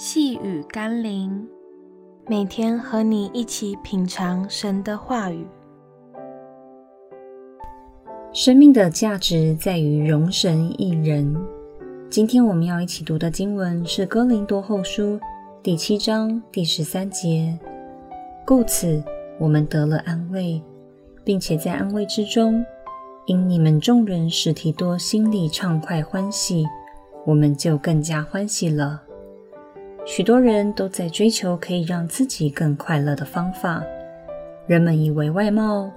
细雨甘霖，每天和你一起品尝神的话语。生命的价值在于容神一人。今天我们要一起读的经文是《哥林多后书》第七章第十三节。故此，我们得了安慰，并且在安慰之中，因你们众人使提多心里畅快欢喜，我们就更加欢喜了。许多人都在追求可以让自己更快乐的方法。人们以为外貌、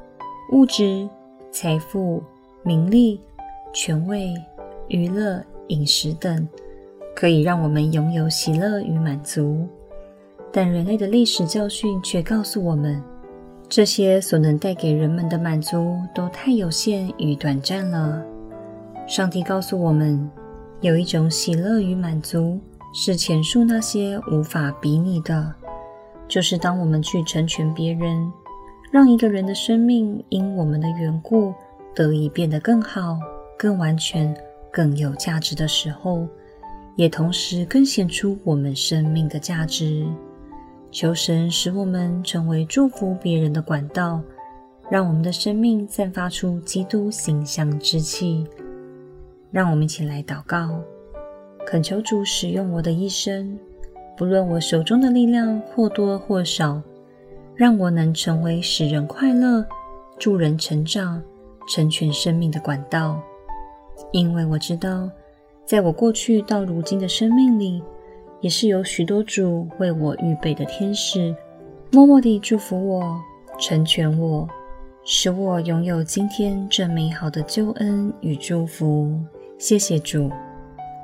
物质、财富、名利、权位、娱乐、饮食等，可以让我们拥有喜乐与满足。但人类的历史教训却告诉我们，这些所能带给人们的满足都太有限与短暂了。上帝告诉我们，有一种喜乐与满足。是前述那些无法比拟的，就是当我们去成全别人，让一个人的生命因我们的缘故得以变得更好、更完全、更有价值的时候，也同时更显出我们生命的价值。求神使我们成为祝福别人的管道，让我们的生命散发出基督馨香之气。让我们一起来祷告。恳求主使用我的一生，不论我手中的力量或多或少，让我能成为使人快乐、助人成长、成全生命的管道。因为我知道，在我过去到如今的生命里，也是有许多主为我预备的天使，默默地祝福我、成全我，使我拥有今天这美好的救恩与祝福。谢谢主。